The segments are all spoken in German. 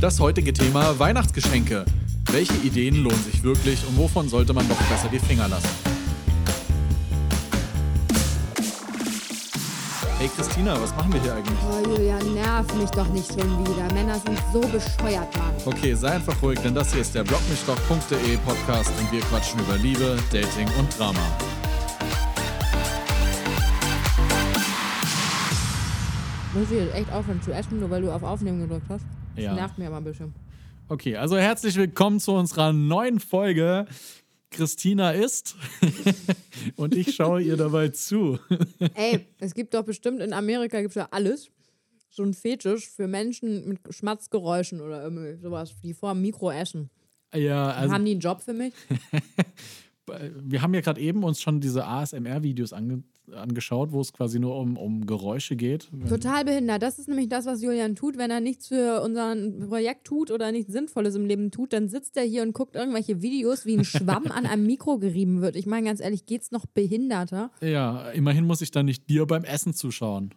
Das heutige Thema Weihnachtsgeschenke. Welche Ideen lohnen sich wirklich und wovon sollte man doch besser die Finger lassen? Hey Christina, was machen wir hier eigentlich? Oh, Julia, nerv mich doch nicht schon wieder. Männer sind so bescheuert, Mann. Okay, sei einfach ruhig, denn das hier ist der blogmichdoch.de Podcast und wir quatschen über Liebe, Dating und Drama. Muss ich jetzt echt aufhören zu essen, nur weil du auf Aufnehmen gedrückt hast? Das Ja. nervt mir aber ein bisschen. Okay, also herzlich willkommen zu unserer neuen Folge. Christina isst und ich schaue ihr dabei zu. Ey, es gibt doch bestimmt in Amerika gibt's ja alles. So ein Fetisch für Menschen mit Schmatzgeräuschen oder irgendwie sowas, die vor dem Mikro essen. Ja, also Haben die einen Job für mich? wir haben ja gerade eben uns schon diese ASMR-Videos ange angeschaut, wo es quasi nur um, um Geräusche geht. Total behindert. Das ist nämlich das, was Julian tut. Wenn er nichts für unser Projekt tut oder nichts Sinnvolles im Leben tut, dann sitzt er hier und guckt irgendwelche Videos, wie ein Schwamm an einem Mikro gerieben wird. Ich meine, ganz ehrlich, geht's noch behinderter? Ja, immerhin muss ich dann nicht dir beim Essen zuschauen.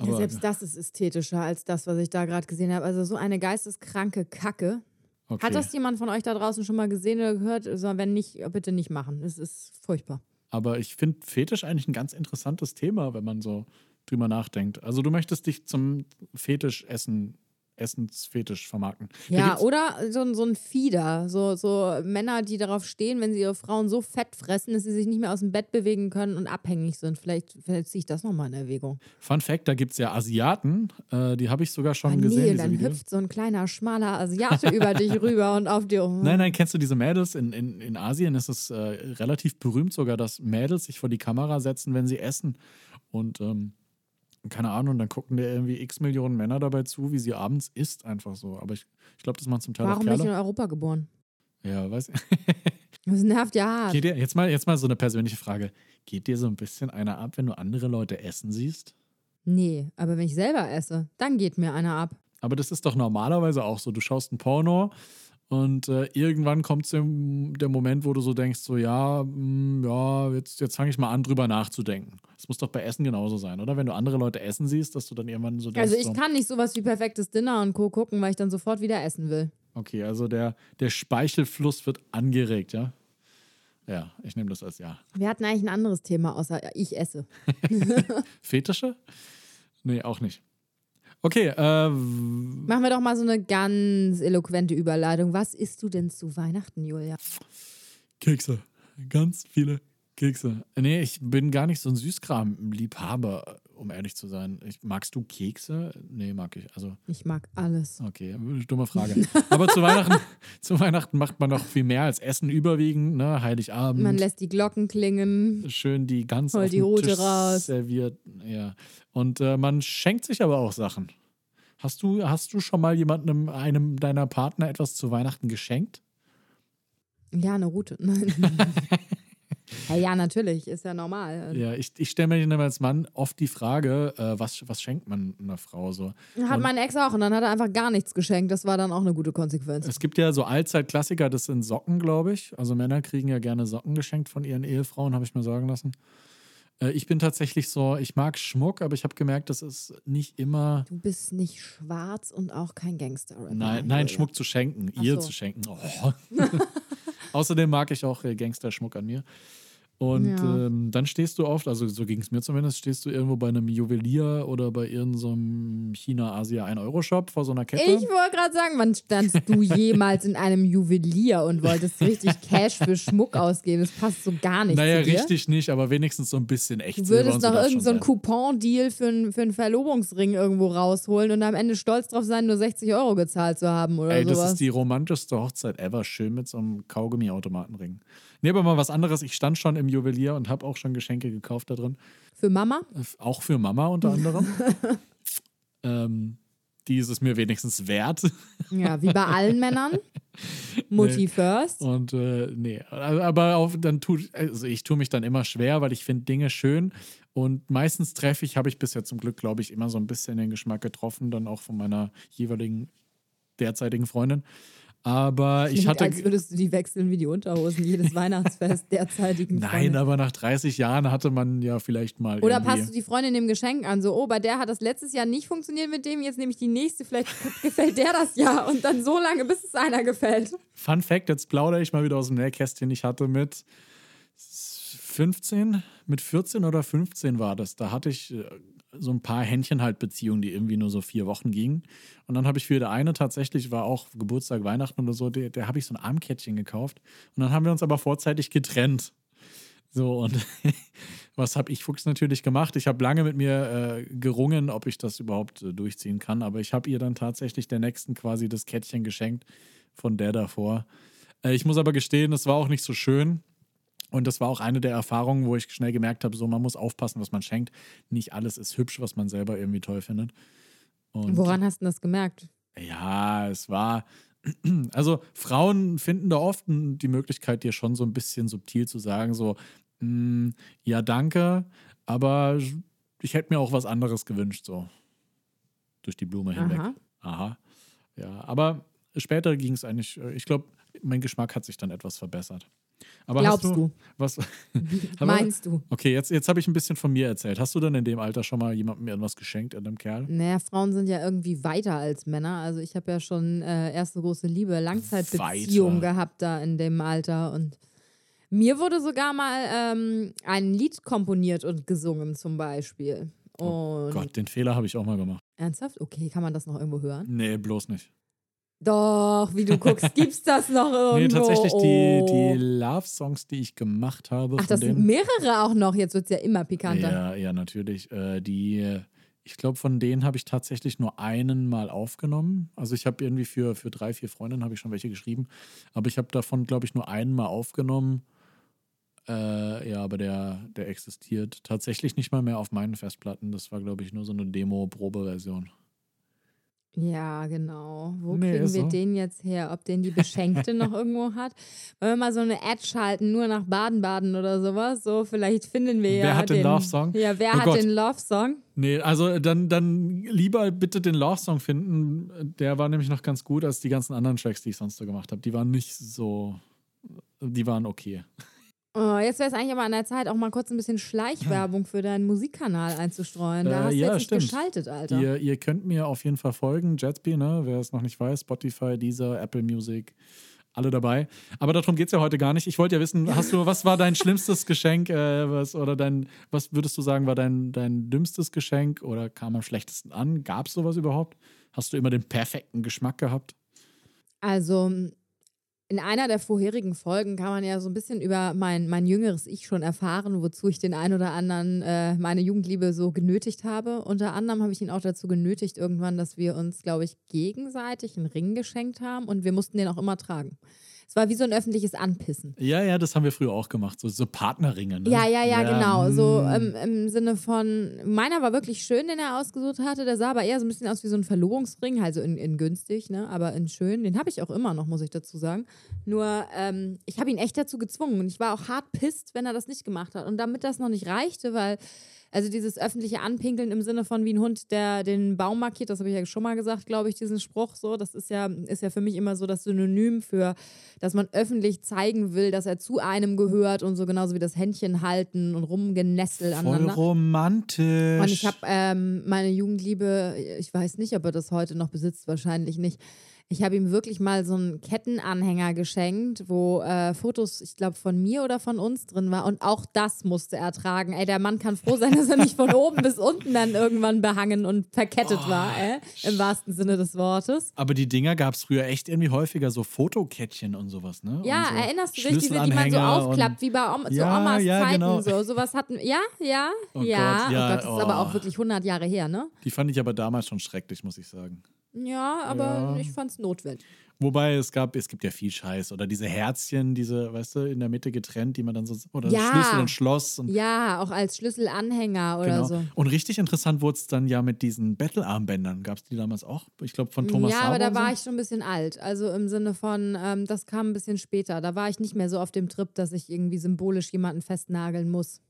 Ja, selbst das ist ästhetischer als das, was ich da gerade gesehen habe. Also so eine geisteskranke Kacke. okay. Hat das jemand von euch da draußen schon mal gesehen oder gehört? Also wenn nicht, bitte nicht machen. Es ist furchtbar. Aber ich finde Fetisch eigentlich ein ganz interessantes Thema, wenn man so drüber nachdenkt. Also du möchtest dich zum Fetischessen, Essensfetisch vermarkten. Ja, oder so, ein- so ein Fieder. So, so Männer, die darauf stehen, wenn sie ihre Frauen so fett fressen, dass sie sich nicht mehr aus dem Bett bewegen können und abhängig sind. Vielleicht, vielleicht ziehe ich das nochmal in Erwägung. Fun Fact, da gibt es ja Asiaten, äh, die habe ich sogar schon gesehen. nee, diese dann Videos. hüpft so ein kleiner, schmaler Asiate über dich rüber und auf dir. Nein, nein, kennst du diese Mädels? In, in, in Asien ist es äh, relativ berühmt sogar, dass Mädels sich vor die Kamera setzen, wenn sie essen. Und ähm, keine Ahnung, dann gucken dir irgendwie x Millionen Männer dabei zu, wie sie abends isst, einfach so. Aber ich, ich glaube, das machen zum Teil Warum auch nicht in Kerle. Europa geboren? Ja, weiß Das nervt ja hart. Geht dir, jetzt, mal, jetzt mal so eine persönliche Frage. Geht dir so ein bisschen einer ab, wenn du andere Leute essen siehst? Nee, aber wenn ich selber esse, dann geht mir einer ab. Aber das ist doch normalerweise auch so. Du schaust ein Porno und äh, irgendwann kommt der, Moment, wo du so denkst, so ja, mh, ja, jetzt, jetzt fange ich mal an, drüber nachzudenken. Das muss doch bei Essen genauso sein, oder? Wenn du andere Leute essen siehst, dass du dann irgendwann so denkst, Also ich so, kann nicht sowas wie perfektes Dinner und Co. gucken, weil ich dann sofort wieder essen will. okay, also der, der Speichelfluss wird angeregt, ja? Ja, ich nehme das als ja. Wir hatten eigentlich ein anderes Thema, außer ich esse. Fetische? Nee, auch nicht. Okay, äh, Machen wir doch mal so eine ganz eloquente Überleitung. Was isst du denn zu Weihnachten, Julia? Kekse. Ganz viele Kekse. Nee, ich bin gar nicht so ein Süßkram-Liebhaber, um ehrlich zu sein. Ich, magst du Kekse? Nee, mag ich. Also, Ich mag alles. okay, dumme Frage. Aber zu Weihnachten, zu Weihnachten macht man noch viel mehr als Essen überwiegend, ne? Heiligabend. Man lässt die Glocken klingen. schön die ganz Hol die Tisch raus. serviert. Ja. Und äh, man schenkt sich aber auch Sachen. Hast du, hast du schon mal jemandem, einem deiner Partner etwas zu Weihnachten geschenkt? Ja, eine Route. Nein. ja, ja, natürlich. Ist ja normal. Ja, ich, ich stelle mir dann als Mann oft die Frage, äh, was, was schenkt man einer Frau so? Hat Und- mein Ex auch und dann hat er einfach gar nichts geschenkt. Das war dann auch eine gute Konsequenz. Es gibt ja so Allzeit-Klassiker, das sind Socken, glaube ich. Also Männer kriegen ja gerne Socken geschenkt von ihren Ehefrauen, habe ich mir sagen lassen. Äh, ich bin tatsächlich so, ich mag Schmuck, aber ich habe gemerkt, das ist nicht immer. Du bist nicht schwarz und auch kein Gangster. Nein, nein, Schmuck zu schenken, Ach ihr so. zu schenken. Oh. Außerdem mag ich auch äh, Gangsterschmuck an mir. Und Ja. ähm, dann stehst du oft, also so ging es mir zumindest, stehst du irgendwo bei einem Juwelier oder bei irgendeinem China-Asia 1-Euro-Shop vor so einer Kette. Ich wollte gerade sagen, wann standst du jemals in einem Juwelier und wolltest richtig Cash für Schmuck ausgeben? Das passt so gar nicht naja, richtig nicht, aber wenigstens so ein bisschen echt. Du würdest noch darf irgendeinen so Coupon-Deal für, einen- für einen Verlobungsring irgendwo rausholen und am Ende stolz drauf sein, nur 60 Euro gezahlt zu haben oder Ey, das sowas. ist die romantischste Hochzeit ever. Schön mit so einem Kaugummi-Automatenring. Nee, aber mal was anderes. Ich stand schon im Juwelier und habe auch schon Geschenke gekauft da drin. für Mama? Äh, Auch für Mama unter anderem. ähm, die ist es mir wenigstens wert. Ja, wie bei allen Männern. Mutti first. Und äh, nee, aber auf, dann tut, also ich tue mich dann immer schwer, weil ich finde Dinge schön. Und meistens treffe ich, habe ich bisher zum Glück, glaube ich, immer so ein bisschen den Geschmack getroffen, dann auch von meiner jeweiligen derzeitigen Freundin. Aber ich hatte. als würdest du die wechseln wie die Unterhosen jedes Weihnachtsfest derzeitigen Nein, Freundin. aber nach 30 Jahren hatte man ja vielleicht mal. Oder irgendwie- passt du die Freundin dem Geschenk an? So, oh, bei der hat das letztes Jahr nicht funktioniert mit dem, jetzt nehme ich die nächste, vielleicht gefällt der das Jahr und dann so lange, bis es einer gefällt. Fun Fact: Jetzt plaudere ich mal wieder aus dem Nähkästchen. Ich hatte mit 15, mit 14 oder 15 war das. Da hatte ich äh, so ein paar Händchen-halt-Beziehungen, die irgendwie nur so vier Wochen gingen. Und dann habe ich für der eine tatsächlich, war auch Geburtstag, Weihnachten oder so, der, der habe ich so ein Armkettchen gekauft. Und dann haben wir uns aber vorzeitig getrennt. So, und was habe ich Fuchs natürlich gemacht? Ich habe lange mit mir äh, gerungen, ob ich das überhaupt äh, durchziehen kann, aber ich habe ihr dann tatsächlich der nächsten quasi das Kettchen geschenkt von der davor. Äh, ich muss aber gestehen, es war auch nicht so schön. Und das war auch eine der Erfahrungen, wo ich schnell gemerkt habe, so man muss aufpassen, was man schenkt. Nicht alles ist hübsch, was man selber irgendwie toll findet. Und Woran hast du das gemerkt? ja, es war. Also, Frauen finden da oft die Möglichkeit, dir schon so ein bisschen subtil zu sagen: so, "Mm, ja, danke, aber ich hätte mir auch was anderes gewünscht, so. Durch die Blume hinweg. Aha. Aha. Ja, aber später ging es eigentlich, äh, ich glaube, mein Geschmack hat sich dann etwas verbessert. Aber Glaubst hast du, du? Was, Meinst du? Okay, jetzt, jetzt habe ich ein bisschen von mir erzählt. Hast du denn in dem Alter schon mal jemandem irgendwas geschenkt, einem Kerl? Naja, Frauen sind ja irgendwie weiter als Männer. Also ich habe ja schon äh, erste große Liebe, Langzeitbeziehung Weiter. gehabt da in dem Alter. Und mir wurde sogar mal ähm, ein Lied komponiert und gesungen zum Beispiel. Und Oh Gott, den Fehler habe ich auch mal gemacht. ernsthaft? Okay, kann man das noch irgendwo hören? Nee, bloß nicht. Doch, wie du guckst, gibt's das noch irgendwo? Nee, tatsächlich die, Oh. die Love-Songs, die ich gemacht habe. Ach, das sind mehrere auch noch. Jetzt wird's ja immer pikanter. Ja, ja, natürlich. Äh, die, ich glaube, von denen habe ich tatsächlich nur einen mal aufgenommen. Also ich habe irgendwie für, für drei, vier Freundinnen habe ich schon welche geschrieben. Aber ich habe davon, glaube ich, nur einen mal aufgenommen. Äh, ja, aber der, der existiert tatsächlich nicht mal mehr auf meinen Festplatten. Das war, glaube ich, nur so eine Demo-Probe-Version. Ja, genau. Wo Nee, kriegen wir so. den jetzt her? Ob den die Beschenkte noch irgendwo hat? Wollen wir mal so eine Ad schalten, nur nach Baden-Baden oder sowas? So, vielleicht finden wir Wer ja hat den Love-Song? Ja, wer Oh hat Gott. den Love-Song? Nee, also dann, dann lieber bitte den Love-Song finden. Der war nämlich noch ganz gut als die ganzen anderen Tracks, die ich sonst so gemacht habe. Die waren nicht so. Die waren okay. Oh, jetzt wäre es eigentlich aber an der Zeit, auch mal kurz ein bisschen Schleichwerbung für deinen Musikkanal einzustreuen. Da Äh, hast du ja, jetzt nicht stimmt. geschaltet, Alter. Ihr, ihr könnt mir auf jeden Fall folgen. Jetsby, ne? Wer es noch nicht weiß, Spotify, Deezer, Apple Music, alle dabei. Aber darum geht es ja heute gar nicht. Ich wollte ja wissen, hast du, was war dein schlimmstes Geschenk? Äh, was, oder dein, was würdest du sagen, war dein, dein dümmstes Geschenk oder kam am schlechtesten an? Gab es sowas überhaupt? Hast du immer den perfekten Geschmack gehabt? Also in einer der vorherigen Folgen kann man ja so ein bisschen über mein, mein jüngeres Ich schon erfahren, wozu ich den einen oder anderen äh, meine Jugendliebe so genötigt habe. Unter anderem habe ich ihn auch dazu genötigt irgendwann, dass wir uns, glaube ich, gegenseitig einen Ring geschenkt haben und wir mussten den auch immer tragen. Es war wie so ein öffentliches Anpissen. Ja, ja, das haben wir früher auch gemacht. So, so Partnerringe, ne? Ja, ja, ja, genau. So mm. ähm, im Sinne von, meiner war wirklich schön, den er ausgesucht hatte. Der sah aber eher so ein bisschen aus wie so ein Verlobungsring, also in, in günstig, ne? aber in schön. Den habe ich auch immer noch, muss ich dazu sagen. Nur, ähm, ich habe ihn echt dazu gezwungen und ich war auch hart pisst, wenn er das nicht gemacht hat. Und damit das noch nicht reichte, weil, also dieses öffentliche Anpinkeln im Sinne von wie ein Hund, der den Baum markiert, das habe ich ja schon mal gesagt, glaube ich, diesen Spruch so. Das ist ja, ist ja für mich immer so das Synonym für, dass man öffentlich zeigen will, dass er zu einem gehört und so genauso wie das Händchen halten und rumgenestelt Voll aneinander. romantisch. Und ich habe ähm, meine Jugendliebe, ich weiß nicht, ob er das heute noch besitzt, wahrscheinlich nicht. Ich habe ihm wirklich mal so einen Kettenanhänger geschenkt, wo äh, Fotos, ich glaube, von mir oder von uns drin war. Und auch das musste er tragen. Ey, der Mann kann froh sein, dass er nicht von oben bis unten dann irgendwann behangen und verkettet Oh, war, äh, im wahrsten Sinne des Wortes. Aber die Dinger gab es früher echt irgendwie häufiger, so Fotokettchen und sowas, ne? Ja, so erinnerst du dich, diese, die man so aufklappt, wie bei Oma, Ja, Omas ja, Zeiten genau. so. Sowas hatten, ja, ja, Oh ja. Gott, ja, oh Gott, das ist aber oh. auch wirklich 100 Jahre her, ne? Die fand ich aber damals schon schrecklich, muss ich sagen. Ja, aber Ja. ich fand's notwendig. Wobei es gab, es gibt ja viel Scheiß oder diese Herzchen, diese, weißt du, in der Mitte getrennt, die man dann so oder Ja. Schlüssel und Schloss und Ja, auch als Schlüsselanhänger oder genau. so. Und richtig interessant wurde es dann ja mit diesen Battle-Armbändern. Gab es die damals auch? Ich glaube von Thomas ja, Sauer aber da und so. war ich schon ein bisschen alt. Also im Sinne von, ähm, das kam ein bisschen später. Da war ich nicht mehr so auf dem Trip, dass ich irgendwie symbolisch jemanden festnageln muss.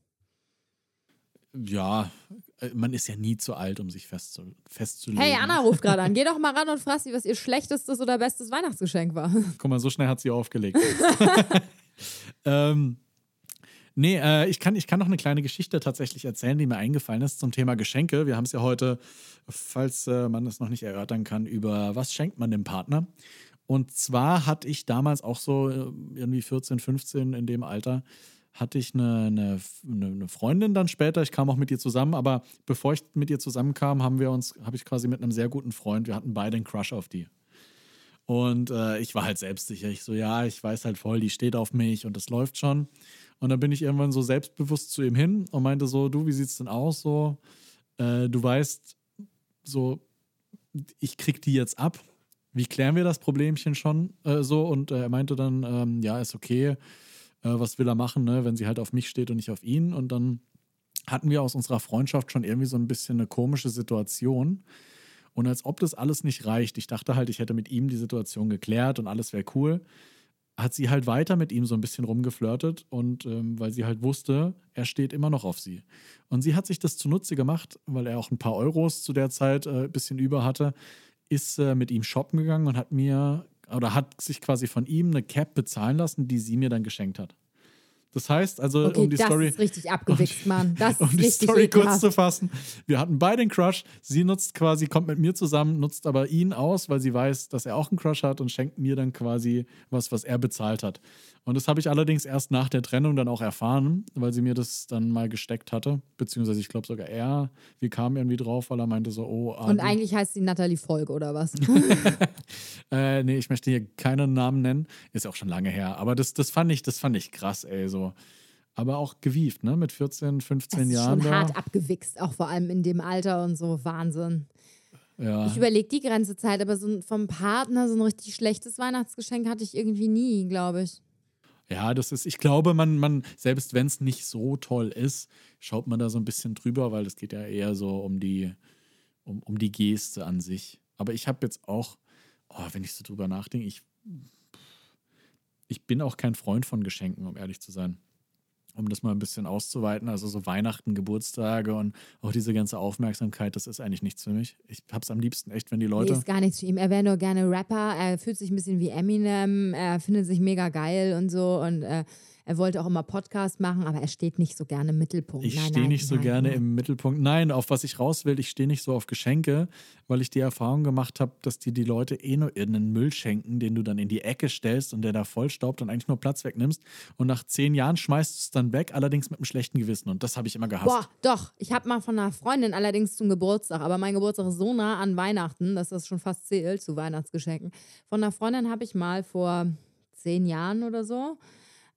Ja, äh, man ist ja nie zu alt, um sich festzu festzulegen. Hey, Anna ruft gerade an. Geh doch mal ran und frag sie, was ihr schlechtestes oder bestes Weihnachtsgeschenk war. Guck mal, so schnell hat sie aufgelegt. ähm, nee, äh, ich, kann, ich kann noch eine kleine Geschichte tatsächlich erzählen, die mir eingefallen ist zum Thema Geschenke. Wir haben es ja heute, falls äh, man es noch nicht erörtern kann, über was schenkt man dem Partner. Und zwar hatte ich damals auch so äh, irgendwie 14, 15 in dem Alter, hatte ich eine, eine, eine, Freundin dann später. Ich kam auch mit ihr zusammen, aber bevor ich mit ihr zusammenkam, haben wir uns, habe ich quasi mit einem sehr guten Freund, wir hatten beide einen Crush auf die. Und äh, ich war halt selbstsicher. Ich so, ja, ich weiß halt voll, die steht auf mich und das läuft schon. Und dann bin ich irgendwann so selbstbewusst zu ihm hin und meinte so, du, wie sieht's denn aus? So, äh, du weißt, so, ich krieg die jetzt ab wie klären wir das Problemchen schon äh, so? Und äh, er meinte dann, ähm, ja, ist okay, äh, was will er machen, ne, wenn sie halt auf mich steht und nicht auf ihn. Und dann hatten wir aus unserer Freundschaft schon irgendwie so ein bisschen eine komische Situation. Und als ob das alles nicht reicht, ich dachte halt, ich hätte mit ihm die Situation geklärt und alles wäre cool, hat sie halt weiter mit ihm so ein bisschen rumgeflirtet und ähm, weil sie halt wusste, er steht immer noch auf sie. Und sie hat sich das zunutze gemacht, weil er auch ein paar Euros zu der Zeit ein äh, bisschen über hatte, ist äh, mit ihm shoppen gegangen und hat mir oder hat sich quasi von ihm eine Cap bezahlen lassen, die sie mir dann geschenkt hat. Das heißt, also okay, um die das Story. ist richtig abgewichst, Mann. Das um ist die Story ekelhaft. kurz zu fassen. Wir hatten beide einen Crush. Sie nutzt quasi, kommt mit mir zusammen, nutzt aber ihn aus, weil sie weiß, dass er auch einen Crush hat und schenkt mir dann quasi was, was er bezahlt hat. Und das habe ich allerdings erst nach der Trennung dann auch erfahren, weil sie mir das dann mal gesteckt hatte. Beziehungsweise ich glaube sogar er. Wir kamen irgendwie drauf, weil er meinte so, oh. Ah, Und eigentlich heißt sie Natalie Volk oder was? äh, nee, ich möchte hier keinen Namen nennen. Ist ja auch schon lange her. Aber das, das, fand, ich, das fand ich krass, ey. So. Aber auch gewieft, ne? Mit 14, 15 Das ist Jahren. schon da. hart abgewichst, auch vor allem in dem Alter und so. Wahnsinn. Ja. Ich überlege die Grenzezeit, aber so vom Partner so ein richtig schlechtes Weihnachtsgeschenk hatte ich irgendwie nie, glaube ich. Ja, das ist, ich glaube, man, man, selbst wenn es nicht so toll ist, schaut man da so ein bisschen drüber, weil es geht ja eher so um die, um, um die Geste an sich. Aber ich habe jetzt auch, oh, wenn ich so drüber nachdenke, ich, ich bin auch kein Freund von Geschenken, um ehrlich zu sein. Um das mal ein bisschen auszuweiten, also so Weihnachten, Geburtstage und auch diese ganze Aufmerksamkeit, das ist eigentlich nichts für mich. Ich hab's am liebsten echt, wenn die Nee, Leute. ist gar nichts für ihn. Er wäre nur gerne Rapper. Er fühlt sich ein bisschen wie Eminem. Er findet sich mega geil und so. Und äh, er wollte auch immer Podcast machen, aber er steht nicht so gerne im Mittelpunkt. Ich Nein, stehe nein, nicht so nein, gerne nein. im Mittelpunkt. Nein, auf was ich raus will, ich stehe nicht so auf Geschenke, weil ich die Erfahrung gemacht habe, dass dir die Leute eh nur irgendeinen Müll schenken, den du dann in die Ecke stellst und der da vollstaubt und eigentlich nur Platz wegnimmst. Und nach zehn Jahren schmeißt du es dann weg, allerdings mit einem schlechten Gewissen. Und das habe ich immer gehasst. Boah, doch. Ich habe mal von einer Freundin allerdings zum Geburtstag, aber mein Geburtstag ist so nah an Weihnachten, dass das schon fast zählt zu Weihnachtsgeschenken. Von einer Freundin habe ich mal vor zehn Jahren oder so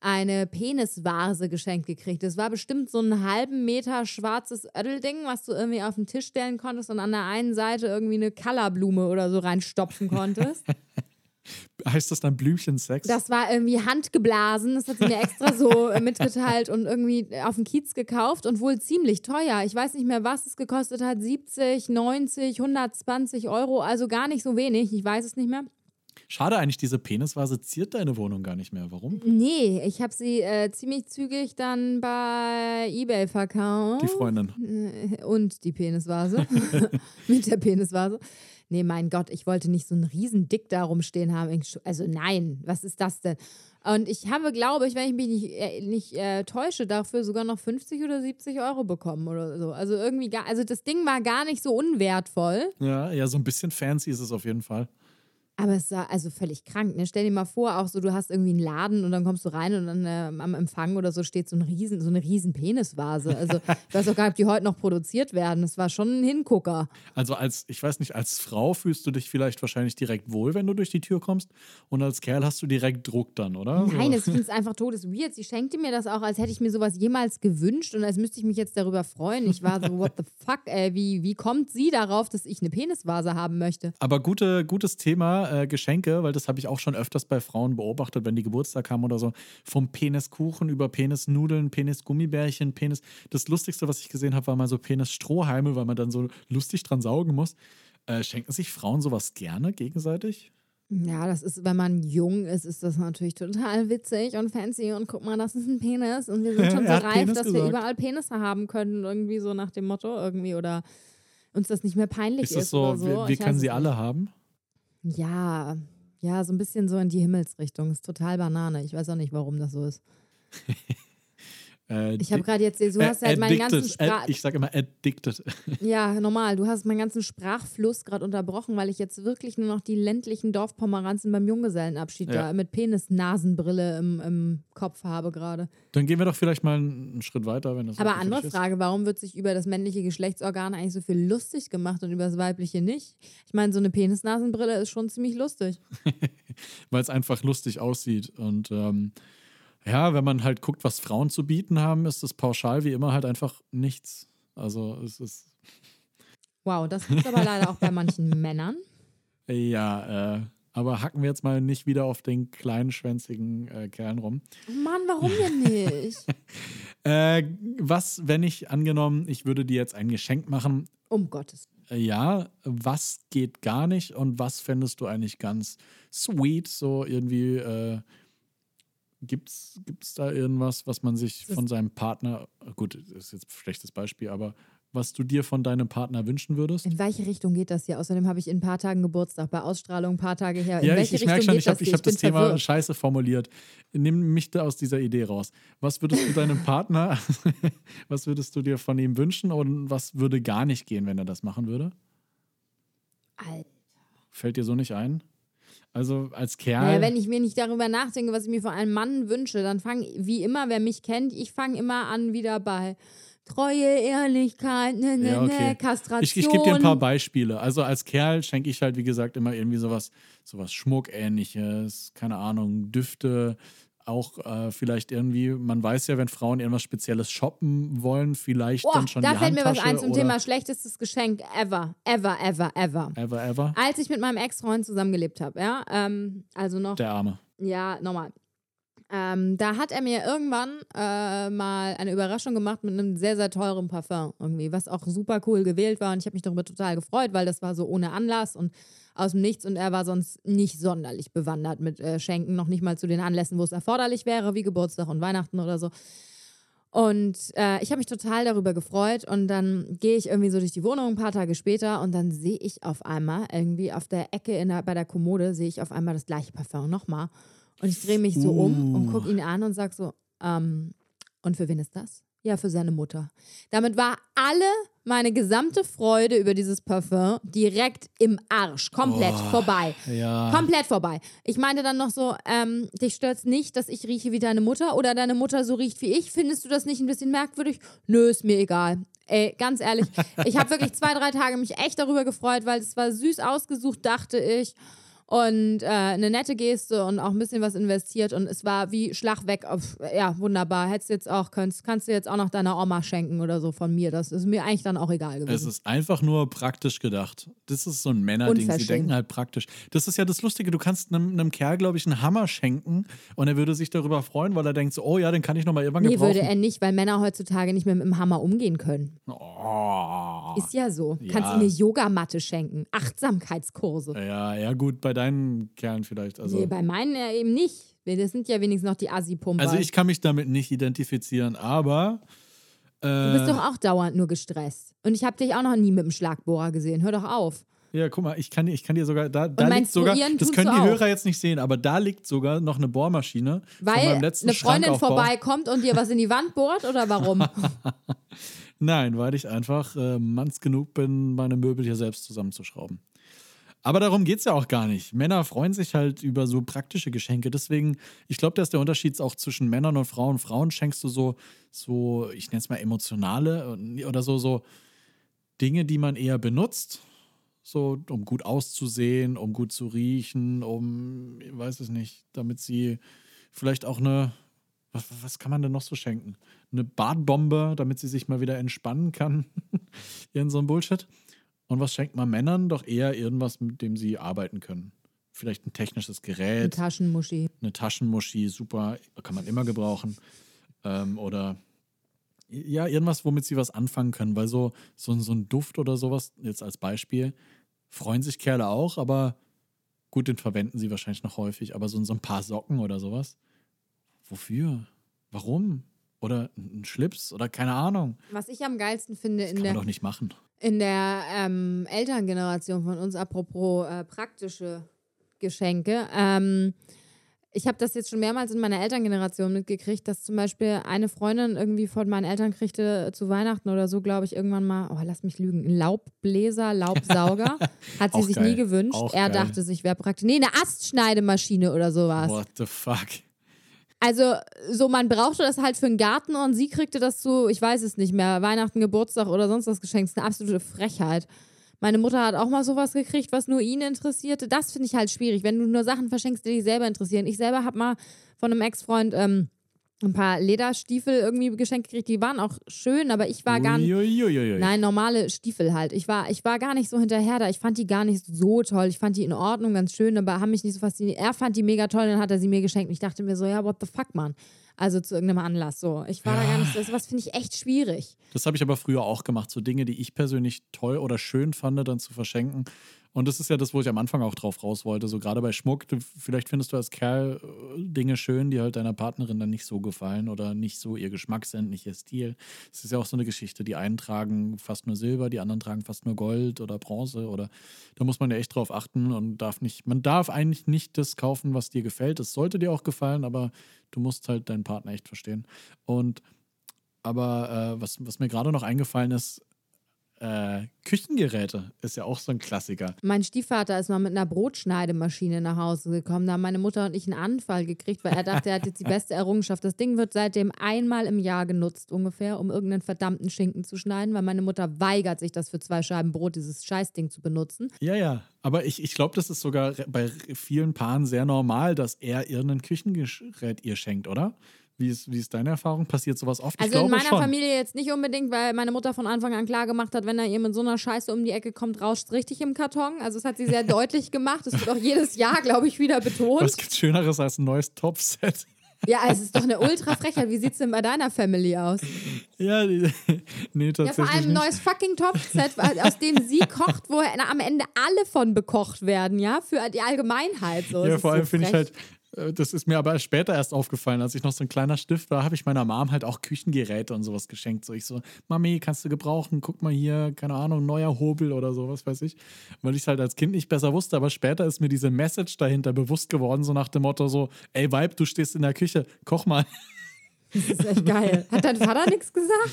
eine Penisvase geschenkt gekriegt. Das war bestimmt so ein halben Meter schwarzes Ödelding, was du irgendwie auf den Tisch stellen konntest und an der einen Seite irgendwie eine Collorblume oder so reinstopfen konntest. Heißt das dann Blümchensex? Das war irgendwie handgeblasen. Das hat sie mir extra so mitgeteilt und irgendwie auf dem Kiez gekauft und wohl ziemlich teuer. Ich weiß nicht mehr, was es gekostet hat. 70, 90, 120 Euro. Also gar nicht so wenig. Ich weiß es nicht mehr. Schade eigentlich, diese Penisvase ziert deine Wohnung gar nicht mehr. Warum? Nee, ich habe sie äh, ziemlich zügig dann bei Ebay verkauft. Die Freundin. Äh, Und die Penisvase. Mit der Penisvase. Nee, mein Gott, ich wollte nicht so einen riesen Dick da rumstehen haben. Also nein, was ist das denn? Und ich habe, glaube ich, wenn ich mich nicht, äh, nicht äh, täusche, dafür sogar noch 50 oder 70 Euro bekommen oder so. Also irgendwie gar, also das Ding war gar nicht so unwertvoll. Ja, ja, so ein bisschen fancy ist es auf jeden Fall. Aber es war also völlig krank. Ne? Stell dir mal vor, auch so, du hast irgendwie einen Laden und dann kommst du rein und dann äh, am Empfang oder so steht so, ein riesen, so eine riesen Penisvase. Also ich weiß auch gar nicht, ob die heute noch produziert werden. Das war schon ein Hingucker. Also als, ich weiß nicht, als Frau fühlst du dich vielleicht wahrscheinlich direkt wohl, wenn du durch die Tür kommst. Und als Kerl hast du direkt Druck dann, oder? Nein, so. ich finde es einfach todes weird. Sie schenkte mir das auch, als hätte ich mir sowas jemals gewünscht und als müsste ich mich jetzt darüber freuen. Ich war so, what the fuck, ey, wie, wie kommt sie darauf, dass ich eine Penisvase haben möchte? Aber gute, gutes Thema, äh, Geschenke, weil das habe ich auch schon öfters bei Frauen beobachtet, wenn die Geburtstag haben oder so. Vom Peniskuchen über Penisnudeln, Penisgummibärchen, Penis. Das Lustigste, was ich gesehen habe, war mal so Penisstrohhalme, weil man dann so lustig dran saugen muss. Äh, schenken sich Frauen sowas gerne gegenseitig? Ja, das ist, wenn man jung ist, ist das natürlich total witzig und fancy und guck mal, das ist ein Penis und wir sind schon so reif, Penis dass wir gesagt. überall Penisse haben können, irgendwie so nach dem Motto irgendwie oder uns das nicht mehr peinlich Ist ist, es so, so. wir, wir können sie alle haben? Ja, ja, so ein bisschen so in die Himmelsrichtung. Ist total Banane. Ich weiß auch nicht, warum das so ist. Äh, Ich habe gerade jetzt, du hast äh, halt meinen ganzen Sprach... ich sage immer addicted. Ja, normal. Du hast meinen ganzen Sprachfluss gerade unterbrochen, weil ich jetzt wirklich nur noch die ländlichen Dorfpomeranzen beim Junggesellenabschied Ja. da mit Penis-Nasenbrille im, im Kopf habe gerade. Dann gehen wir doch vielleicht mal einen Schritt weiter, wenn das Aber andere ist. Frage, warum wird sich über das männliche Geschlechtsorgan eigentlich so viel lustig gemacht und über das weibliche nicht? Ich meine, so eine Penis-Nasenbrille ist schon ziemlich lustig. weil es einfach lustig aussieht. Und ähm, ja, wenn man halt guckt, was Frauen zu bieten haben, ist das pauschal wie immer halt einfach nichts. Also es ist Wow, das gibt es aber leider auch bei manchen Männern. ja, äh, aber hacken wir jetzt mal nicht wieder auf den kleinen schwänzigen äh, Kerlen rum. Mann, warum denn nicht? Äh, was, wenn ich angenommen, ich würde dir jetzt ein Geschenk machen? Um Gottes Äh, ja, was geht gar nicht und was fändest du eigentlich ganz sweet? So irgendwie, gibt's, gibt's da irgendwas, was man sich von seinem Partner, gut, das ist jetzt ein schlechtes Beispiel, aber was du dir von deinem Partner wünschen würdest? In welche Richtung geht das hier? Außerdem habe ich in ein paar Tagen Geburtstag, bei Ausstrahlung ein paar Tage her. In ja, ich, welche ich Richtung merke schon, geht ich habe das ich hab das Thema verwirrt. scheiße formuliert. Nimm mich da aus dieser Idee raus. Was würdest du deinem Partner, was würdest du dir von ihm wünschen und was würde gar nicht gehen, wenn er das machen würde? Alter. Fällt dir so nicht ein? Also als Kerl. Naja, wenn ich mir nicht darüber nachdenke, was ich mir von einem Mann wünsche, dann fange, wie immer, wer mich kennt, ich fange immer an wieder bei Treue, Ehrlichkeit, ne, ne, Ja, okay. ne, Kastration. Ich, ich gebe dir ein paar Beispiele. Also als Kerl schenke ich halt, wie gesagt, immer irgendwie sowas, sowas Schmuckähnliches, keine Ahnung, Düfte, auch äh, vielleicht irgendwie, man weiß ja, wenn Frauen irgendwas Spezielles shoppen wollen, vielleicht Boah, dann schon da die fällt mir was ein zum Thema schlechtestes Geschenk ever, ever, ever, ever. Ever, ever. Als ich mit meinem Ex-Freund zusammengelebt habe, ja, ähm, also noch Der Arme. Ja, nochmal. Ähm, da hat er mir irgendwann äh, mal eine Überraschung gemacht mit einem sehr, sehr teuren Parfum irgendwie, was auch super cool gewählt war und ich habe mich darüber total gefreut, weil das war so ohne Anlass und aus dem Nichts und er war sonst nicht sonderlich bewandert mit äh, Schenken, noch nicht mal zu den Anlässen, wo es erforderlich wäre, wie Geburtstag und Weihnachten oder so. Und äh, ich habe mich total darüber gefreut und dann gehe ich irgendwie so durch die Wohnung ein paar Tage später und dann sehe ich auf einmal irgendwie auf der Ecke der, bei der Kommode sehe ich auf einmal das gleiche Parfum nochmal. Und ich drehe mich so um und Uh. gucke ihn an und sage so, ähm, und für wen ist das? Ja, für seine Mutter. Damit war alle meine gesamte Freude über dieses Parfum direkt im Arsch. Komplett Oh, vorbei. Ja. Komplett vorbei. Ich meinte dann noch so, ähm, dich stört's nicht, dass ich rieche wie deine Mutter oder deine Mutter so riecht wie ich? Findest du das nicht ein bisschen merkwürdig? Nö, ist mir egal. Ey, ganz ehrlich, ich habe wirklich zwei, drei Tage mich echt darüber gefreut, weil es war süß ausgesucht, dachte ich. Und äh, eine nette Geste und auch ein bisschen was investiert und es war wie Schlag weg. Auf, ja, wunderbar. Hättest jetzt auch, kannst, kannst du jetzt auch noch deiner Oma schenken oder so von mir. Das ist mir eigentlich dann auch egal Es gewesen. ist einfach nur praktisch gedacht. Das ist so ein Männerding. Sie denken halt praktisch. Das ist ja das Lustige. Du kannst einem, einem Kerl, glaube ich, einen Hammer schenken und er würde sich darüber freuen, weil er denkt so, oh ja, den kann ich noch mal irgendwann Nee, gebrauchen. würde er nicht, weil Männer heutzutage nicht mehr mit dem Hammer umgehen können. oh. Ist ja so. Ja. Kannst ihm eine Yogamatte schenken. Achtsamkeitskurse. Ja, ja, gut, bei deinen Kerlen vielleicht. Also, nee, bei meinen ja eben nicht. Das sind ja wenigstens noch die Assi-Pumper. also ich kann mich damit nicht identifizieren, aber. Äh, du bist doch auch dauernd nur gestresst. Und ich habe dich auch noch nie mit dem Schlagbohrer gesehen. Hör doch auf. Ja, guck mal, ich kann, ich kann dir sogar, da, da liegt sogar, das können die. Hörer jetzt nicht sehen, aber da liegt sogar noch eine Bohrmaschine Weil eine Freundin vorbeikommt und dir was in die Wand bohrt oder warum? Nein, weil ich einfach äh, manns genug bin, meine Möbel hier selbst zusammenzuschrauben. Aber darum geht es ja auch gar nicht. Männer freuen sich halt über so praktische Geschenke. Deswegen, ich glaube, da ist der Unterschied auch zwischen Männern und Frauen. Frauen schenkst du so, so ich nenne es mal emotionale äh, oder so, so Dinge, die man eher benutzt. So, um gut auszusehen, um gut zu riechen, um, ich weiß es nicht, damit sie vielleicht auch eine, was, was kann man denn noch so schenken? Eine Badbombe, damit sie sich mal wieder entspannen kann. Irgend so ein Bullshit. Und was schenkt man Männern? Doch eher irgendwas, mit dem sie arbeiten können. Vielleicht ein technisches Eine Gerät, Taschenmuschi. eine Taschenmuschi, super, kann man immer gebrauchen. Ähm, oder ja, irgendwas, womit sie was anfangen können, weil so, so, so ein Duft oder sowas, jetzt als Beispiel, freuen sich Kerle auch, aber Gut, den verwenden sie wahrscheinlich noch häufig, aber so, so ein paar Socken oder sowas. Wofür? Warum? Oder ein Schlips oder keine Ahnung. Was ich am geilsten finde Das in kann der, man doch nicht machen. In der ähm, Elterngeneration von uns, apropos äh, praktische Geschenke. Ähm, ich habe das jetzt schon mehrmals in meiner Elterngeneration mitgekriegt, dass zum Beispiel eine Freundin irgendwie von meinen Eltern kriegte zu Weihnachten oder so, glaube ich, irgendwann mal, oh, lass mich lügen, einen Laubbläser, Laubsauger. Hat sie sich geil. nie gewünscht. Auch er geil. dachte sich, wäre praktisch. Nee, eine Astschneidemaschine oder sowas. What the fuck? Also, so man brauchte das halt für den Garten und sie kriegte das zu, ich weiß es nicht mehr, Weihnachten, Geburtstag oder sonst was geschenkt. Das ist eine absolute Frechheit. Meine Mutter hat auch mal sowas gekriegt, was nur ihn interessierte. Das finde ich halt schwierig, wenn du nur Sachen verschenkst, die dich selber interessieren. Ich selber habe mal von einem Ex-Freund ähm, ein paar Lederstiefel irgendwie geschenkt gekriegt. Die waren auch schön, aber ich war gar nicht. Nein, normale Stiefel halt. Ich war, ich war gar nicht so hinterher da. Ich fand die gar nicht so toll. Ich fand die in Ordnung, ganz schön, aber haben mich nicht so fasziniert. Er fand die mega toll, dann hat er sie mir geschenkt. Und ich dachte mir so, ja, what the fuck, Mann. Also zu irgendeinem Anlass so. Ich war da gar nicht so. Sowas finde ich echt schwierig. Das habe ich aber früher auch gemacht, so Dinge, die ich persönlich toll oder schön fand, dann zu verschenken. Und das ist ja das, wo ich am Anfang auch drauf raus wollte. So gerade bei Schmuck, du, vielleicht findest du als Kerl äh, Dinge schön, die halt deiner Partnerin dann nicht so gefallen oder nicht so ihr Geschmack sind, nicht ihr Stil. Es ist ja auch so eine Geschichte. Die einen tragen fast nur Silber, die anderen tragen fast nur Gold oder Bronze oder da muss man ja echt drauf achten und darf nicht, man darf eigentlich nicht das kaufen, was dir gefällt. Es sollte dir auch gefallen, aber du musst halt deinen Partner echt verstehen. Und aber äh, was, was mir gerade noch eingefallen ist, äh, Küchengeräte ist ja auch so ein Klassiker. Mein Stiefvater ist mal mit einer Brotschneidemaschine nach Hause gekommen. Da haben meine Mutter und ich einen Anfall gekriegt, weil er dachte, er hat jetzt die beste Errungenschaft. Das Ding wird seitdem einmal im Jahr genutzt, ungefähr, um irgendeinen verdammten Schinken zu schneiden, weil meine Mutter weigert sich, das für zwei Scheiben Brot, dieses Scheißding zu benutzen. Ja, ja. Aber ich, ich glaube, das ist sogar bei vielen Paaren sehr normal, dass er irgendein Küchengerät ihr schenkt, oder? Wie ist, wie ist deine Erfahrung? Passiert sowas oft? Also in meiner schon. Familie jetzt nicht unbedingt, weil meine Mutter von Anfang an klar gemacht hat, wenn er ihr mit so einer Scheiße um die Ecke kommt, rauscht richtig im Karton. Also das hat sie sehr deutlich gemacht. Das wird auch jedes Jahr, glaube ich, wieder betont. Was gibt's Schöneres als ein neues Topset? Ja, es ist doch eine Ultra-Frechheit. Wie sieht's denn bei deiner Family aus? ja, nee, Ja, tatsächlich vor allem ein neues fucking Topfset, aus dem sie kocht, wo am Ende alle von bekocht werden, ja? Für die Allgemeinheit. So. Es Ja, vor so allem finde ich halt, das ist mir aber später erst aufgefallen, als ich noch so ein kleiner Stift war, habe ich meiner Mom halt auch Küchengeräte und sowas geschenkt. So ich so, Mami, kannst du gebrauchen? Guck mal hier, keine Ahnung, neuer Hobel oder sowas, weiß ich. Weil ich es halt als Kind nicht besser wusste, aber später ist mir diese Message dahinter bewusst geworden, so nach dem Motto so, ey Vibe, du stehst in der Küche, koch mal. Das ist echt geil. Hat dein Vater nichts gesagt?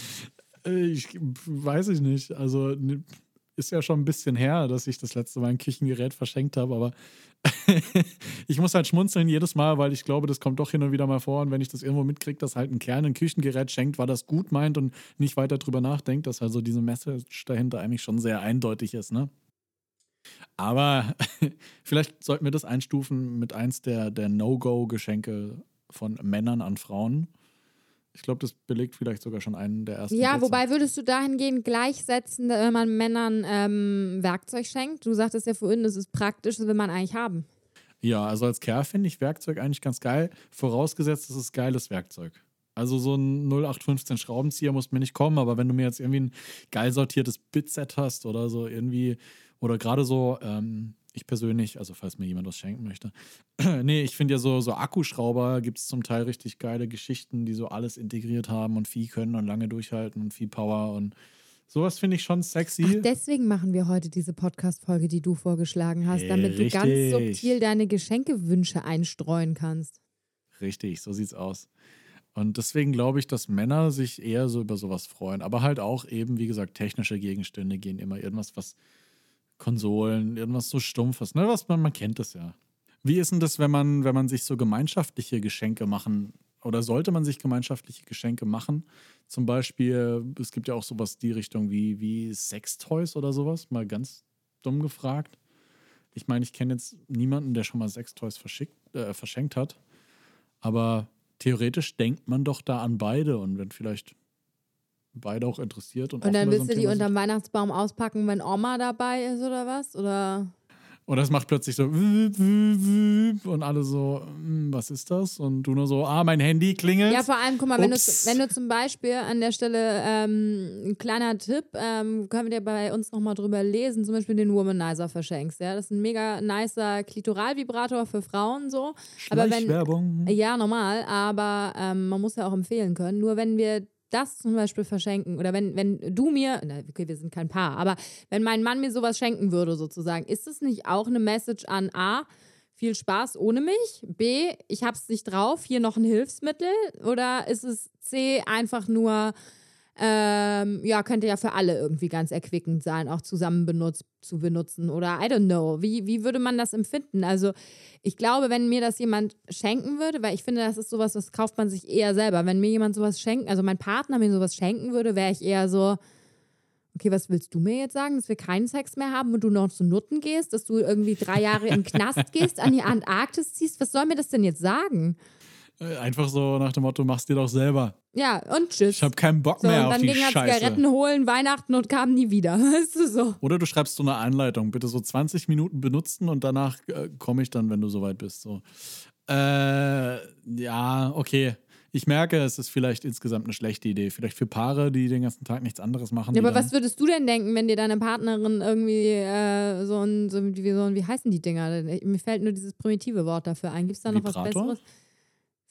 Äh, Ich weiß ich nicht. Also ist ja schon ein bisschen her, dass ich das letzte Mal ein Küchengerät verschenkt habe, aber ich muss halt schmunzeln jedes Mal, weil ich glaube, das kommt doch hin und wieder mal vor. Und wenn ich das irgendwo mitkriege, dass halt ein Kerl ein Küchengerät schenkt, weil das gut meint und nicht weiter drüber nachdenkt, dass also diese Message dahinter eigentlich schon sehr eindeutig ist, ne? Aber vielleicht sollten wir das einstufen mit eins der, der No-Go-Geschenke von Männern an Frauen. Ich glaube, das belegt vielleicht sogar schon einen der ersten. Ja, Plätze. wobei würdest du dahingehend gleichsetzen, wenn man Männern ähm, Werkzeug schenkt? Du sagtest ja vorhin, das ist praktisch, das will man eigentlich haben. Ja, also als Kerl finde ich Werkzeug eigentlich ganz geil, vorausgesetzt, es ist geiles Werkzeug. Also so ein 0815 Schraubenzieher muss mir nicht kommen, aber wenn du mir jetzt irgendwie ein geil sortiertes Bitset hast oder so irgendwie, oder gerade so, ähm, ich persönlich, also falls mir jemand was schenken möchte, nee, ich finde ja so, so Akkuschrauber gibt es zum Teil richtig geile Geschichten, die so alles integriert haben und viel können und lange durchhalten und viel Power und sowas finde ich schon sexy. Ach, deswegen machen wir heute diese Podcast-Folge, die du vorgeschlagen hast, damit du ganz Richtig. subtil deine Geschenkewünsche einstreuen kannst. Richtig, so sieht's aus. Und deswegen glaube ich, dass Männer sich eher so über sowas freuen. Aber halt auch eben, wie gesagt, technische Gegenstände gehen immer. Irgendwas, was Konsolen, irgendwas so Stumpfes, ne? Was man, man kennt das ja. Wie ist denn das, wenn man, wenn man sich so gemeinschaftliche Geschenke machen oder sollte man sich gemeinschaftliche Geschenke machen? Zum Beispiel, es gibt ja auch sowas die Richtung wie, wie Sextoys oder sowas, mal ganz dumm gefragt. Ich meine, ich kenne jetzt niemanden, der schon mal Sextoys äh, verschenkt hat. Aber theoretisch denkt man doch da an beide und wenn vielleicht beide auch interessiert und, Und dann willst du die sind. unterm Weihnachtsbaum auspacken, wenn Oma dabei ist oder was? Oder Und das macht plötzlich so und alle so, hm, was ist das? Und du nur so, ah, mein Handy klingelt. Ja, vor allem, guck mal, wenn du, wenn du zum Beispiel an der Stelle, ähm, ein kleiner Tipp, ähm, können wir dir bei uns nochmal drüber lesen, zum Beispiel den Womanizer verschenkst. Ja? Das ist ein mega nicer Klitoralvibrator für Frauen so. Aber wenn, ja, normal, aber ähm, man muss ja auch empfehlen können. Nur wenn wir das zum Beispiel verschenken. Oder wenn, wenn du mir, na, okay, wir sind kein Paar, aber wenn mein Mann mir sowas schenken würde sozusagen, ist es nicht auch eine Message an A, viel Spaß ohne mich, B, ich hab's nicht drauf, hier noch ein Hilfsmittel? Oder ist es C, einfach nur, ähm, ja, könnte ja für alle irgendwie ganz erquickend sein, auch zusammen benutzt, zu benutzen oder I don't know. Wie, wie würde man das empfinden? Also ich glaube, wenn mir das jemand schenken würde, weil ich finde, das ist sowas, das kauft man sich eher selber. Wenn mir jemand sowas schenken, also mein Partner mir sowas schenken würde, wäre ich eher so, okay, was willst du mir jetzt sagen, dass wir keinen Sex mehr haben und du noch zu Nutten gehst, dass du irgendwie drei Jahre den Knast gehst, an die Antarktis ziehst? Was soll mir das denn jetzt sagen? Äh, Einfach so nach dem Motto, mach's dir doch selber. Ja, und tschüss. Ich habe keinen Bock so, mehr und auf dann die ging er Scheiße. Zigaretten holen, Weihnachten und kam nie wieder. Weißt du so? Oder du schreibst so eine Anleitung, bitte so 20 Minuten benutzen und danach äh, komme ich dann, wenn du soweit bist. So. Äh, ja, okay. Ich merke, es ist vielleicht insgesamt eine schlechte Idee. Vielleicht für Paare, die den ganzen Tag nichts anderes machen. Ja, aber dann- was würdest du denn denken, wenn dir deine Partnerin irgendwie äh, so ein, so, wie, so ein, wie heißen die Dinger? Mir fällt nur dieses primitive Wort dafür ein. Gibt es da noch was Vibrator? Besseres?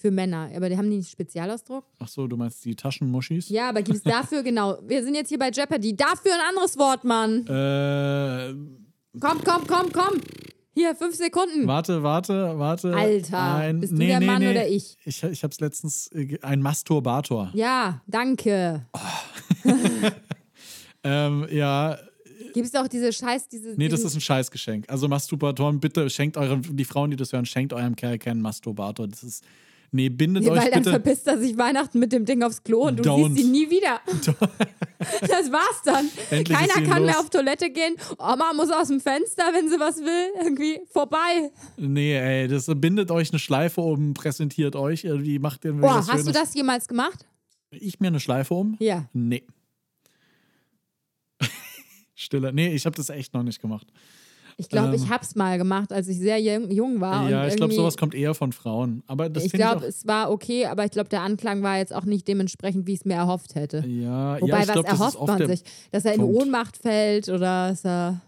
Für Männer. Aber die haben die nicht Spezialausdruck? Ach so, du meinst die Taschenmuschis? Ja, aber gibt es dafür, genau. Wir sind jetzt hier bei Jeopardy. Dafür ein anderes Wort, Mann. Äh, Komm, komm, komm, komm. Hier, fünf Sekunden. warte, warte, warte. Alter, Ein, bist du nee, der nee, Mann nee. oder ich? Ich, ich habe es letztens, äh, ein Masturbator. Ja, danke. Ähm, ja, Gibt es auch diese Scheiß, diese. nee, das ist ein Scheißgeschenk. Also Masturbatoren, bitte schenkt euren, die Frauen, die das hören, schenkt eurem Kerl keinen Masturbator. Das ist, nee, bindet Nee, euch weil dann bitte. verpisst er sich Weihnachten mit dem Ding aufs Klo und du Don't. siehst ihn nie wieder. das war's dann. Endlich Keiner kann los. mehr auf Toilette gehen. Oma muss aus dem Fenster, wenn sie was will. Irgendwie vorbei. Nee, ey, das bindet euch eine Schleife um, präsentiert euch, irgendwie macht ihr Boah, hast du das jemals gemacht? Ich mir eine Schleife um? Ja. Nee. Stille. Nee, ich habe das echt noch nicht gemacht. Ich glaube, Ähm. ich hab's mal gemacht, als ich sehr jung, war. ja, ich glaube, sowas kommt eher von Frauen. Aber das Ich glaube, es war okay, aber ich glaube, der Anklang war jetzt auch nicht dementsprechend, wie ich es mir erhofft hätte. Ja, Wobei, ja, ich was ist erhofft man sich? Dass er in Punkt. Ohnmacht fällt oder dass er,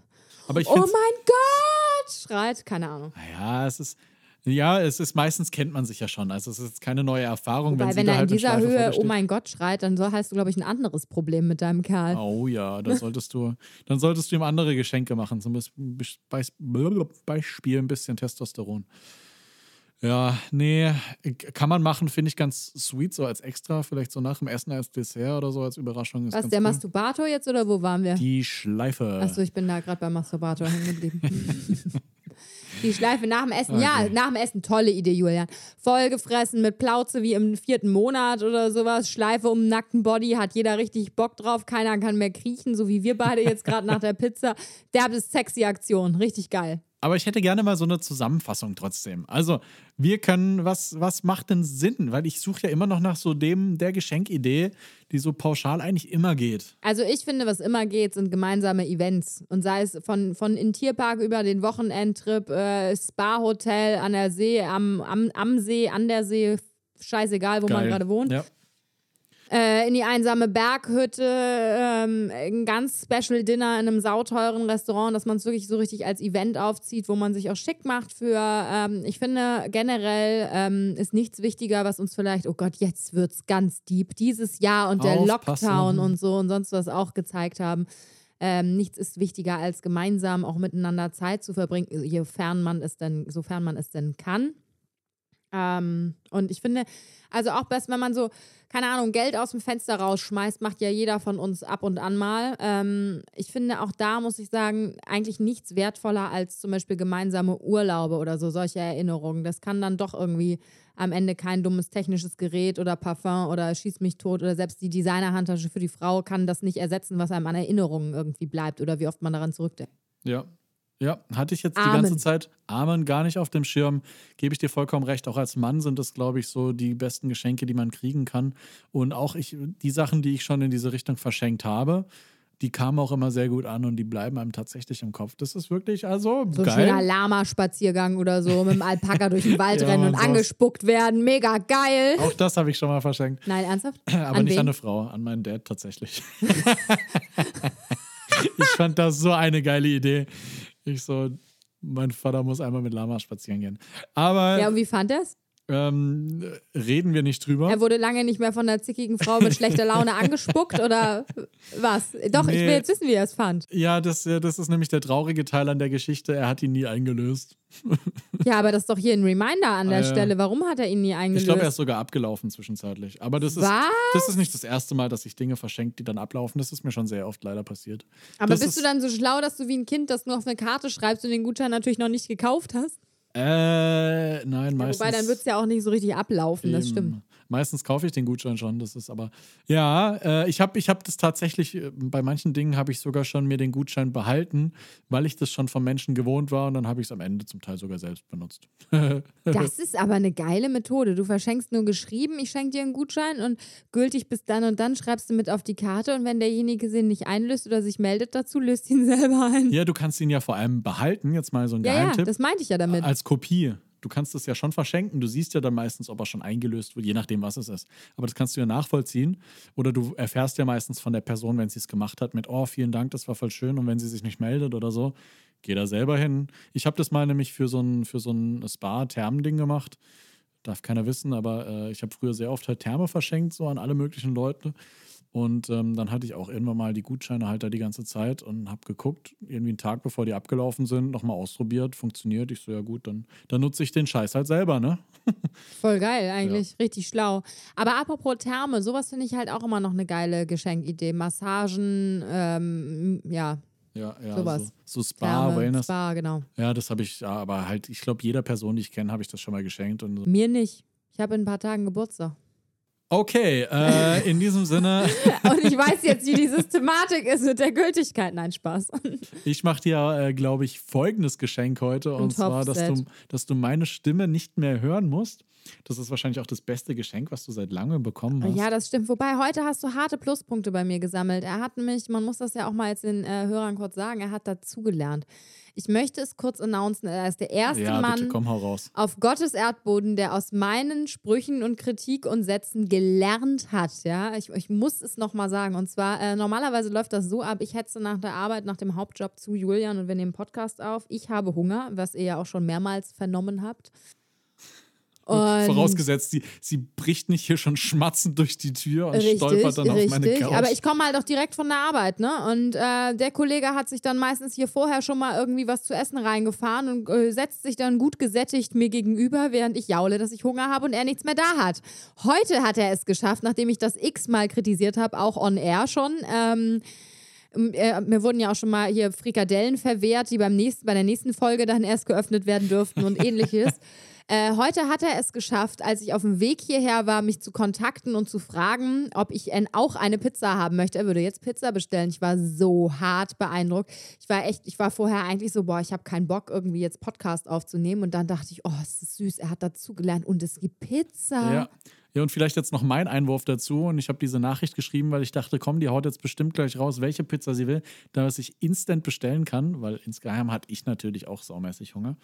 Aber ich oh mein Gott, schreit? Keine Ahnung. Ja, es ist. Ja, es ist meistens kennt man sich ja schon. Also es ist keine neue Erfahrung, wenn sie wenn da er in halt eine dieser Höhe, oh mein Gott, schreit, dann so hast du, glaube ich, ein anderes Problem mit deinem Kerl. Oh ja, dann solltest du, dann solltest du ihm andere Geschenke machen. Zum Beispiel, ein bisschen Testosteron. Ja, nee, kann man machen, finde ich ganz sweet, so als extra, vielleicht so nach dem Essen als Dessert oder so als Überraschung. Ist Was, der cool. Masturbator jetzt oder wo waren wir? Die Schleife. Achso, ich bin da gerade beim Masturbator hängen geblieben. Die Schleife nach dem Essen. Ja, Okay. nach dem Essen. Tolle Idee, Julian. Vollgefressen mit Plauze wie im vierten Monat oder sowas. Schleife um den nackten Body. Hat jeder richtig Bock drauf. Keiner kann mehr kriechen, so wie wir beide jetzt gerade nach der Pizza. Derbes sexy Aktion. Richtig geil. Aber ich hätte gerne mal so eine Zusammenfassung trotzdem. Also, wir können, was, was macht denn Sinn? Weil ich suche ja immer noch nach so dem, der Geschenkidee, die so pauschal eigentlich immer geht. Also ich finde, was immer geht, sind gemeinsame Events. Und sei es von, von in Tierpark über den Wochenendtrip, äh, Spa-Hotel an der See, am, am, am See, an der See, scheißegal, wo man Geil. gerade wohnt. Ja. Äh, in die einsame Berghütte, ähm, ein ganz Special Dinner in einem sauteuren Restaurant, dass man es wirklich so richtig als Event aufzieht, wo man sich auch schick macht für. Ähm, ich finde generell ähm, ist nichts wichtiger, was uns vielleicht, oh Gott, jetzt wird's ganz deep, dieses Jahr und der Aufpassen. Lockdown und so und sonst was auch gezeigt haben. Ähm, nichts ist wichtiger als gemeinsam auch miteinander Zeit zu verbringen, sofern man es denn, sofern man es denn kann. Ähm, und ich finde, also auch best, wenn man so, keine Ahnung, Geld aus dem Fenster rausschmeißt, macht ja jeder von uns ab und an mal. Ähm, ich finde auch da, muss ich sagen, eigentlich nichts wertvoller als zum Beispiel gemeinsame Urlaube oder so, solche Erinnerungen. Das kann dann doch irgendwie am Ende kein dummes technisches Gerät oder Parfum oder schieß mich tot oder selbst die Designerhandtasche für die Frau kann das nicht ersetzen, was einem an Erinnerungen irgendwie bleibt oder wie oft man daran zurückdenkt. Ja. Ja, hatte ich jetzt die Amen. ganze Zeit Amen gar nicht auf dem Schirm. Gebe ich dir vollkommen recht. Auch als Mann sind das, glaube ich, so die besten Geschenke, die man kriegen kann. Und auch ich, die Sachen, die ich schon in diese Richtung verschenkt habe, die kamen auch immer sehr gut an und die bleiben einem tatsächlich im Kopf. Das ist wirklich, also So ein geil. schöner Lama-Spaziergang oder so, mit dem Alpaka durch den Wald Ja, rennen und und angespuckt werden. Mega geil. Auch das habe ich schon mal verschenkt. Nein, ernsthaft? Aber an nicht wen? an eine Frau, an meinen Dad tatsächlich. ich fand das so eine geile Idee. Ich so, mein Vater muss einmal mit Lama spazieren gehen. Aber Ja, und wie fand er's? Ähm, reden wir nicht drüber. Er wurde lange nicht mehr von einer zickigen Frau mit schlechter Laune angespuckt oder was? Doch, ich Nee. will jetzt wissen, wie er es fand. Ja, das, äh, das ist nämlich der traurige Teil an der Geschichte. Er hat ihn nie eingelöst. Ja, aber das ist doch hier ein Reminder an der ja. Stelle. Warum hat er ihn nie Ich eingelöst? glaube, er ist sogar abgelaufen zwischenzeitlich. Aber das ist, Was? das ist nicht das erste Mal, dass ich Dinge verschenkt, die dann ablaufen. Das ist mir schon sehr oft leider passiert. aber das bist ist- du dann so schlau, dass du wie ein Kind das nur auf eine Karte schreibst und den Gutschein natürlich noch nicht gekauft hast? Äh, nein, meistens. Wobei, dann wird es ja auch nicht so richtig ablaufen, das Eben. stimmt. Meistens kaufe ich den Gutschein schon, das ist aber. Ja, äh, ich habe ich hab das tatsächlich, äh, bei manchen Dingen habe ich sogar schon mir den Gutschein behalten, weil ich das schon von Menschen gewohnt war und dann habe ich es am Ende zum Teil sogar selbst benutzt. Das ist aber eine geile Methode. Du verschenkst nur geschrieben, ich schenke dir einen Gutschein und gültig bis dann und dann schreibst du mit auf die Karte und wenn derjenige den nicht einlöst oder sich meldet dazu, löst ihn selber ein. Ja, du kannst ihn ja vor allem behalten, jetzt mal so ein Ja, ja, Geheimtipp. das meinte ich ja damit. als Kopie. Du kannst es ja schon verschenken. Du siehst ja dann meistens, ob er schon eingelöst wird, je nachdem, was es ist. Aber das kannst du ja nachvollziehen. Oder du erfährst ja meistens von der Person, wenn sie es gemacht hat, mit, oh, vielen Dank, das war voll schön. Und wenn sie sich nicht meldet oder so, geh da selber hin. Ich habe das mal nämlich für so ein, so ein Spa-Thermending gemacht. Darf keiner wissen, aber äh, ich habe früher sehr oft halt Therme verschenkt, so an alle möglichen Leute. Und ähm, dann hatte ich auch irgendwann mal die Gutscheine halt da die ganze Zeit und habe geguckt, irgendwie einen Tag bevor die abgelaufen sind, nochmal ausprobiert, funktioniert. Ich so, ja gut, dann, dann nutze ich den Scheiß halt selber, ne? Voll geil, eigentlich. Richtig schlau. Aber apropos Therme, sowas finde ich halt auch immer noch eine geile Geschenkidee. Massagen, ähm, ja, Ja, ja. Sowas. So, so Spa, Therme, Wellness. Spa, genau. Ja, das habe ich, ja, aber halt, ich glaube, jeder Person, die ich kenne, habe ich das schon mal geschenkt. Und so. Mir nicht. Ich habe in ein paar Tagen Geburtstag. Okay, äh, in diesem Sinne, Und ich weiß jetzt, wie die Systematik ist mit der Gültigkeit. Nein, Spaß. ich mache dir, äh, glaube ich, folgendes Geschenk heute. Und zwar, dass du, dass du meine Stimme nicht mehr hören musst. Das ist wahrscheinlich auch das beste Geschenk, was du seit langem bekommen hast. Ja, das stimmt. Wobei, heute hast du harte Pluspunkte bei mir gesammelt. Er hat nämlich, man muss das ja auch mal jetzt den äh, Hörern kurz sagen, er hat dazugelernt. Ich möchte es kurz announcen, er ist der erste ja Mann bitte, auf Gottes Erdboden, der aus meinen Sprüchen und Kritik und Sätzen gelernt hat. Ja, ich, ich muss es nochmal sagen. Und zwar, äh, normalerweise läuft das so ab, ich hetze nach der Arbeit, nach dem Hauptjob zu Julian und wir nehmen Podcast auf. Ich habe Hunger, was ihr ja auch schon mehrmals vernommen habt. Und Vorausgesetzt, sie, sie bricht nicht hier schon schmatzend durch die Tür und stolpert dann auf meine Couch. Aber ich komme halt auch direkt von der Arbeit, ne? Und äh, der Kollege hat sich dann meistens hier vorher schon mal irgendwie was zu essen reingefahren und äh, setzt sich dann gut gesättigt mir gegenüber, während ich jaule, dass ich Hunger habe und er nichts mehr da hat. Heute hat er es geschafft, nachdem ich das x-mal kritisiert habe, auch on air schon. Ähm, äh, mir wurden ja auch schon mal hier Frikadellen verwehrt, die beim nächsten, bei der nächsten Folge dann erst geöffnet werden dürften und ähnliches. Äh, heute hat er es geschafft, als ich auf dem Weg hierher war, mich zu kontakten und zu fragen, ob ich auch eine Pizza haben möchte. Er würde jetzt Pizza bestellen. Ich war so hart beeindruckt. Ich war echt, ich war vorher eigentlich so, boah, ich habe keinen Bock, irgendwie jetzt Podcast aufzunehmen. Und dann dachte ich, oh, es ist süß, er hat dazugelernt und es gibt Pizza. Ja. Ja, und vielleicht jetzt noch mein Einwurf dazu. Und ich habe diese Nachricht geschrieben, weil ich dachte, komm, die haut jetzt bestimmt gleich raus, welche Pizza sie will, damit ich instant bestellen kann, weil insgeheim hatte ich natürlich auch saumäßig Hunger.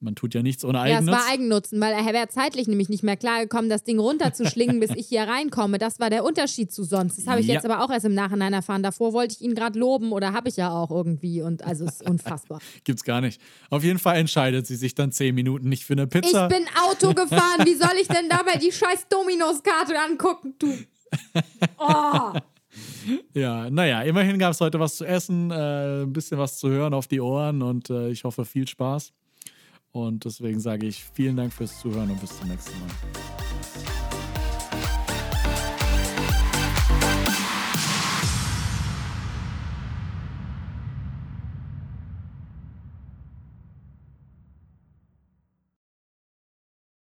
Man tut ja nichts ohne Ja, es war Eigennutzen, weil er wäre zeitlich nämlich nicht mehr klargekommen, das Ding runterzuschlingen, bis ich hier reinkomme. Das war der Unterschied zu sonst. Das habe ich Ja. jetzt aber auch erst im Nachhinein erfahren. Davor wollte ich ihn gerade loben oder habe ich ja auch irgendwie. Und also es ist unfassbar. Gibt's gar nicht. Auf jeden Fall entscheidet sie sich dann zehn Minuten nicht für eine Ich Pizza. bin Auto gefahren. Wie soll ich denn dabei die scheiß Dominos-Karte angucken, du? Oh. ja, naja, immerhin gab es heute was zu essen, äh, ein bisschen was zu hören auf die Ohren und äh, ich hoffe viel Spaß. Und deswegen sage ich vielen Dank fürs Zuhören und bis zum nächsten Mal.